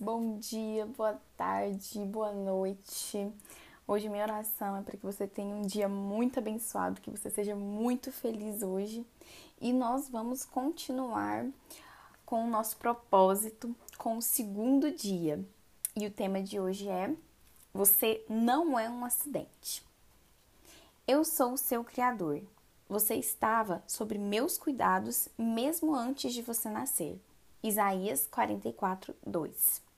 bom dia, boa tarde, boa noite. Hoje minha oração é para que você tenha um dia muito abençoado, que você seja muito feliz hoje. E nós vamos continuar com o nosso propósito, com o segundo dia. E o tema de hoje é: Você não é um acidente. Eu sou o seu Criador. Você estava sob meus cuidados mesmo antes de você nascer. Isaías 44, 2.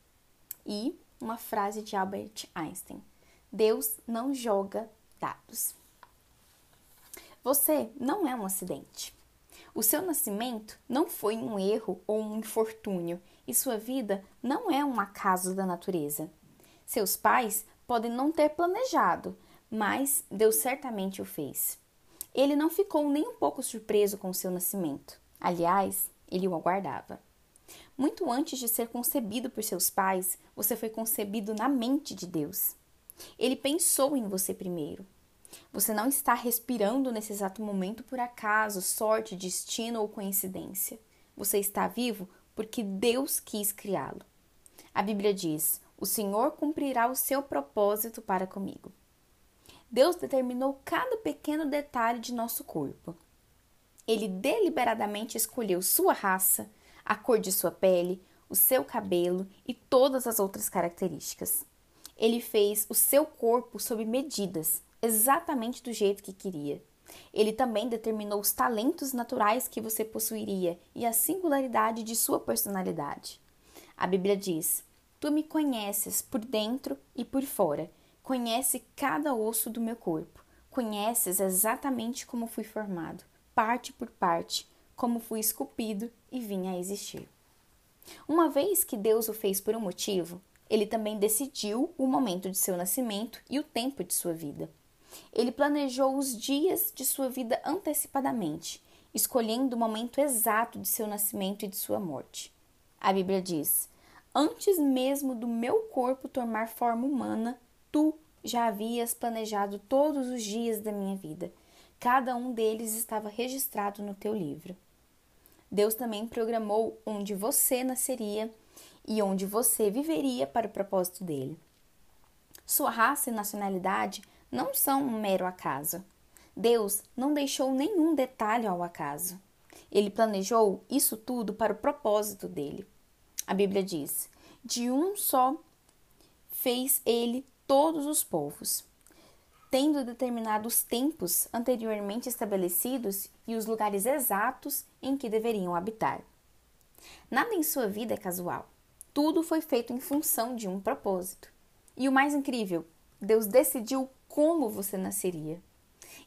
E uma frase de Albert Einstein: Deus não joga dados. Você não é um acidente. O seu nascimento não foi um erro ou um infortúnio, e sua vida não é um acaso da natureza. Seus pais podem não ter planejado, mas Deus certamente o fez. Ele não ficou nem um pouco surpreso com o seu nascimento. Aliás, ele o aguardava. Muito antes de ser concebido por seus pais, você foi concebido na mente de Deus. Ele pensou em você primeiro. Você não está respirando nesse exato momento por acaso, sorte, destino ou coincidência. Você está vivo porque Deus quis criá-lo. A Bíblia diz: O Senhor cumprirá o seu propósito para comigo. Deus determinou cada pequeno detalhe de nosso corpo. Ele deliberadamente escolheu sua raça, a cor de sua pele, o seu cabelo e todas as outras características. Ele fez o seu corpo sob medidas, exatamente do jeito que queria. Ele também determinou os talentos naturais que você possuiria e a singularidade de sua personalidade. A Bíblia diz: Tu me conheces por dentro e por fora, conhece cada osso do meu corpo, conheces exatamente como fui formado, parte por parte, como fui esculpido e vim a existir. Uma vez que Deus o fez por um motivo, ele também decidiu o momento de seu nascimento e o tempo de sua vida. Ele planejou os dias de sua vida antecipadamente, escolhendo o momento exato de seu nascimento e de sua morte. A Bíblia diz: Antes mesmo do meu corpo tomar forma humana, tu já havias planejado todos os dias da minha vida. Cada um deles estava registrado no teu livro. Deus também programou onde você nasceria e onde você viveria para o propósito dele. Sua raça e nacionalidade não são um mero acaso. Deus não deixou nenhum detalhe ao acaso. Ele planejou isso tudo para o propósito dele. A Bíblia diz: De um só fez ele todos os povos tendo determinado os tempos anteriormente estabelecidos e os lugares exatos em que deveriam habitar. Nada em sua vida é casual. Tudo foi feito em função de um propósito. E o mais incrível, Deus decidiu como você nasceria.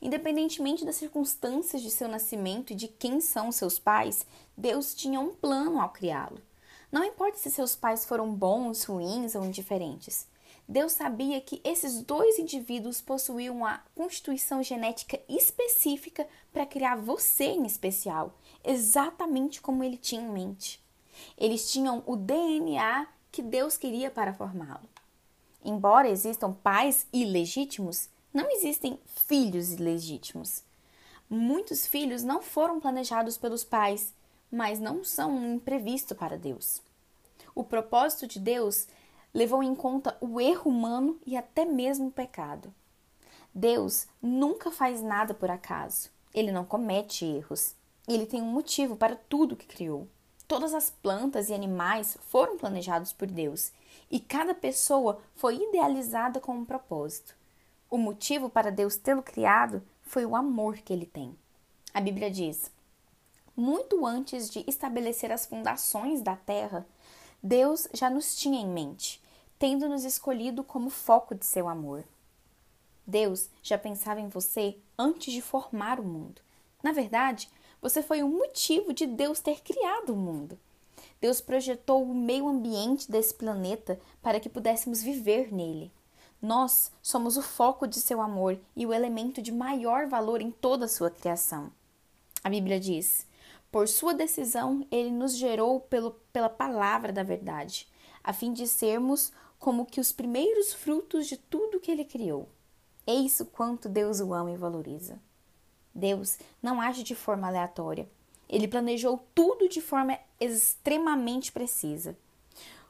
Independentemente das circunstâncias de seu nascimento e de quem são seus pais, Deus tinha um plano ao criá-lo. Não importa se seus pais foram bons, ruins ou indiferentes. Deus sabia que esses dois indivíduos possuíam uma constituição genética específica para criar você em especial, exatamente como ele tinha em mente. Eles tinham o DNA que Deus queria para formá-lo. Embora existam pais ilegítimos, não existem filhos ilegítimos. Muitos filhos não foram planejados pelos pais, mas não são um imprevisto para Deus. O propósito de Deus levou em conta o erro humano e até mesmo o pecado. Deus nunca faz nada por acaso. Ele não comete erros. Ele tem um motivo para tudo que criou. Todas as plantas e animais foram planejados por Deus e cada pessoa foi idealizada com um propósito. O motivo para Deus tê-lo criado foi o amor que ele tem. A Bíblia diz: muito antes de estabelecer as fundações da terra, Deus já nos tinha em mente tendo nos escolhido como foco de seu amor. Deus já pensava em você antes de formar o mundo. Na verdade, você foi o motivo de Deus ter criado o mundo. Deus projetou o meio ambiente desse planeta para que pudéssemos viver nele. Nós somos o foco de seu amor e o elemento de maior valor em toda a sua criação. A Bíblia diz: Por sua decisão, ele nos gerou pelo, pela palavra da verdade, a fim de sermos como que os primeiros frutos de tudo que ele criou. Eis o quanto Deus o ama e valoriza. Deus não age de forma aleatória. Ele planejou tudo de forma extremamente precisa.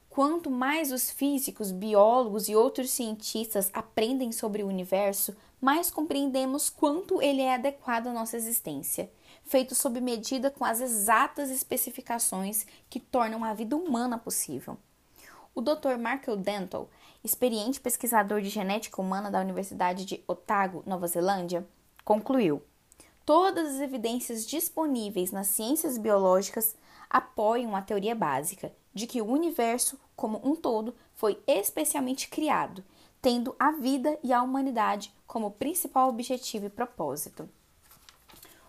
Quanto mais os físicos, biólogos e outros cientistas aprendem sobre o universo, mais compreendemos quanto ele é adequado à nossa existência, feito sob medida com as exatas especificações que tornam a vida humana possível. O Dr. Michael Dental, experiente pesquisador de genética humana da Universidade de Otago, Nova Zelândia, concluiu: Todas as evidências disponíveis nas ciências biológicas apoiam a teoria básica de que o universo, como um todo, foi especialmente criado, tendo a vida e a humanidade como principal objetivo e propósito.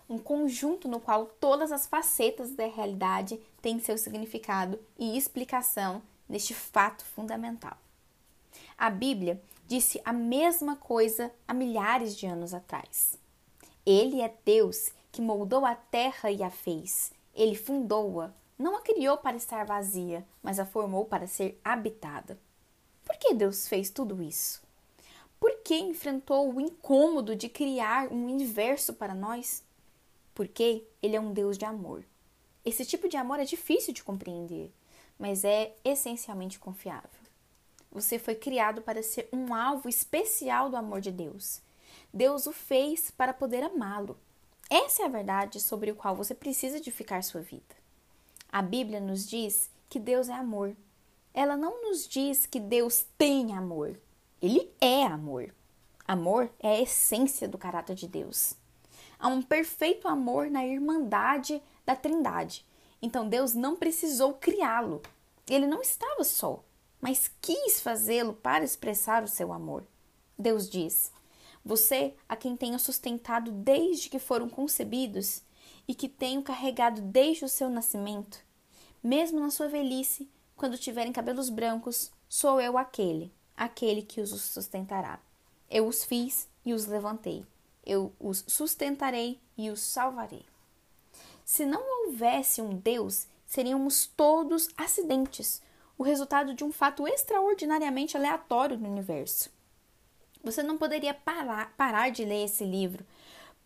Um conjunto no qual todas as facetas da realidade têm seu significado e explicação neste fato fundamental. A Bíblia disse a mesma coisa há milhares de anos atrás. Ele é Deus que moldou a terra e a fez. Ele fundou-a, não a criou para estar vazia, mas a formou para ser habitada. Por que Deus fez tudo isso? Por que enfrentou o incômodo de criar um universo para nós? Porque Ele é um Deus de amor. Esse tipo de amor é difícil de compreender, mas é essencialmente confiável. Você foi criado para ser um alvo especial do amor de Deus. Deus o fez para poder amá-lo. Essa é a verdade sobre o qual você precisa edificar sua vida. A Bíblia nos diz que Deus é amor. Ela não nos diz que Deus tem amor. Ele é amor. Amor é a essência do caráter de Deus. Há um perfeito amor na irmandade da Trindade. Então Deus não precisou criá-lo. Ele não estava só, mas quis fazê-lo para expressar o seu amor. Deus diz: Você, a quem tenho sustentado desde que foram concebidos, e que tenho carregado desde o seu nascimento. Mesmo na sua velhice, quando tiverem cabelos brancos, sou eu aquele, aquele que os sustentará. Eu os fiz e os levantei. Eu os sustentarei e os salvarei. Se não houvesse um Deus, seríamos todos acidentes, o resultado de um fato extraordinariamente aleatório no universo. Você não poderia parar, parar de ler esse livro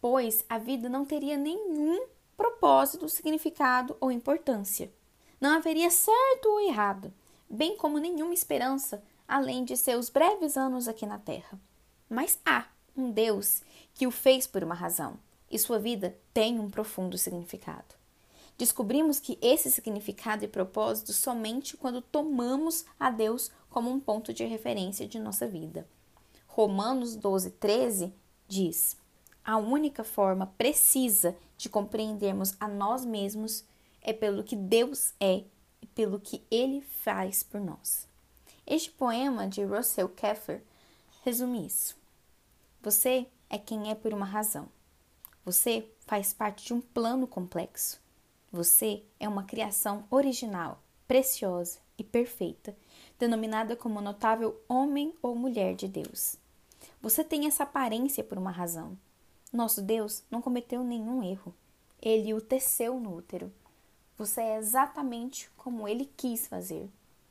pois a vida não teria nenhum propósito, significado ou importância. Não haveria certo ou errado, bem como nenhuma esperança, além de seus breves anos aqui na Terra. Mas há um Deus que o fez por uma razão, e sua vida tem um profundo significado. Descobrimos que esse significado e propósito somente quando tomamos a Deus como um ponto de referência de nossa vida. Romanos 12, 13 diz: a única forma precisa de compreendermos a nós mesmos é pelo que Deus é e pelo que Ele faz por nós. Este poema de Russell Keffer resume isso. Você é quem é por uma razão. Você faz parte de um plano complexo. Você é uma criação original, preciosa e perfeita, denominada como notável homem ou mulher de Deus. Você tem essa aparência por uma razão. Nosso Deus não cometeu nenhum erro. Ele o teceu no útero. Você é exatamente como ele quis fazer.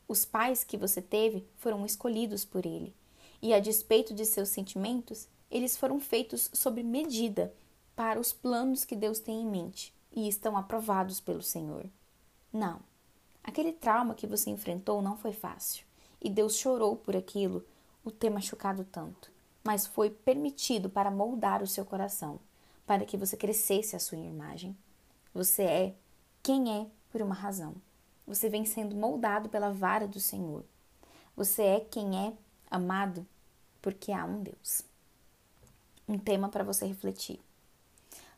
Os pais que você teve foram escolhidos por ele. E a despeito de seus sentimentos, eles foram feitos sob medida para os planos que Deus tem em mente e estão aprovados pelo Senhor. Não. Aquele trauma que você enfrentou não foi fácil. E Deus chorou por aquilo, o ter machucado tanto mas foi permitido para moldar o seu coração, para que você crescesse a sua imagem. Você é quem é por uma razão. Você vem sendo moldado pela vara do Senhor. Você é quem é amado porque há um Deus. Um tema para você refletir.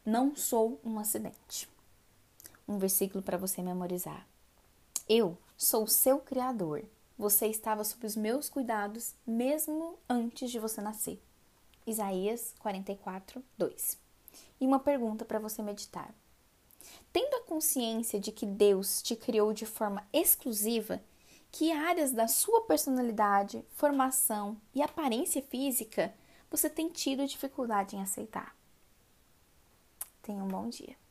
Não sou um acidente. Um versículo para você memorizar. Eu sou o seu Criador você estava sob os meus cuidados mesmo antes de você nascer. Isaías 44, 2. E uma pergunta para você meditar. Tendo a consciência de que Deus te criou de forma exclusiva, que áreas da sua personalidade, formação e aparência física você tem tido dificuldade em aceitar? Tenha um bom dia.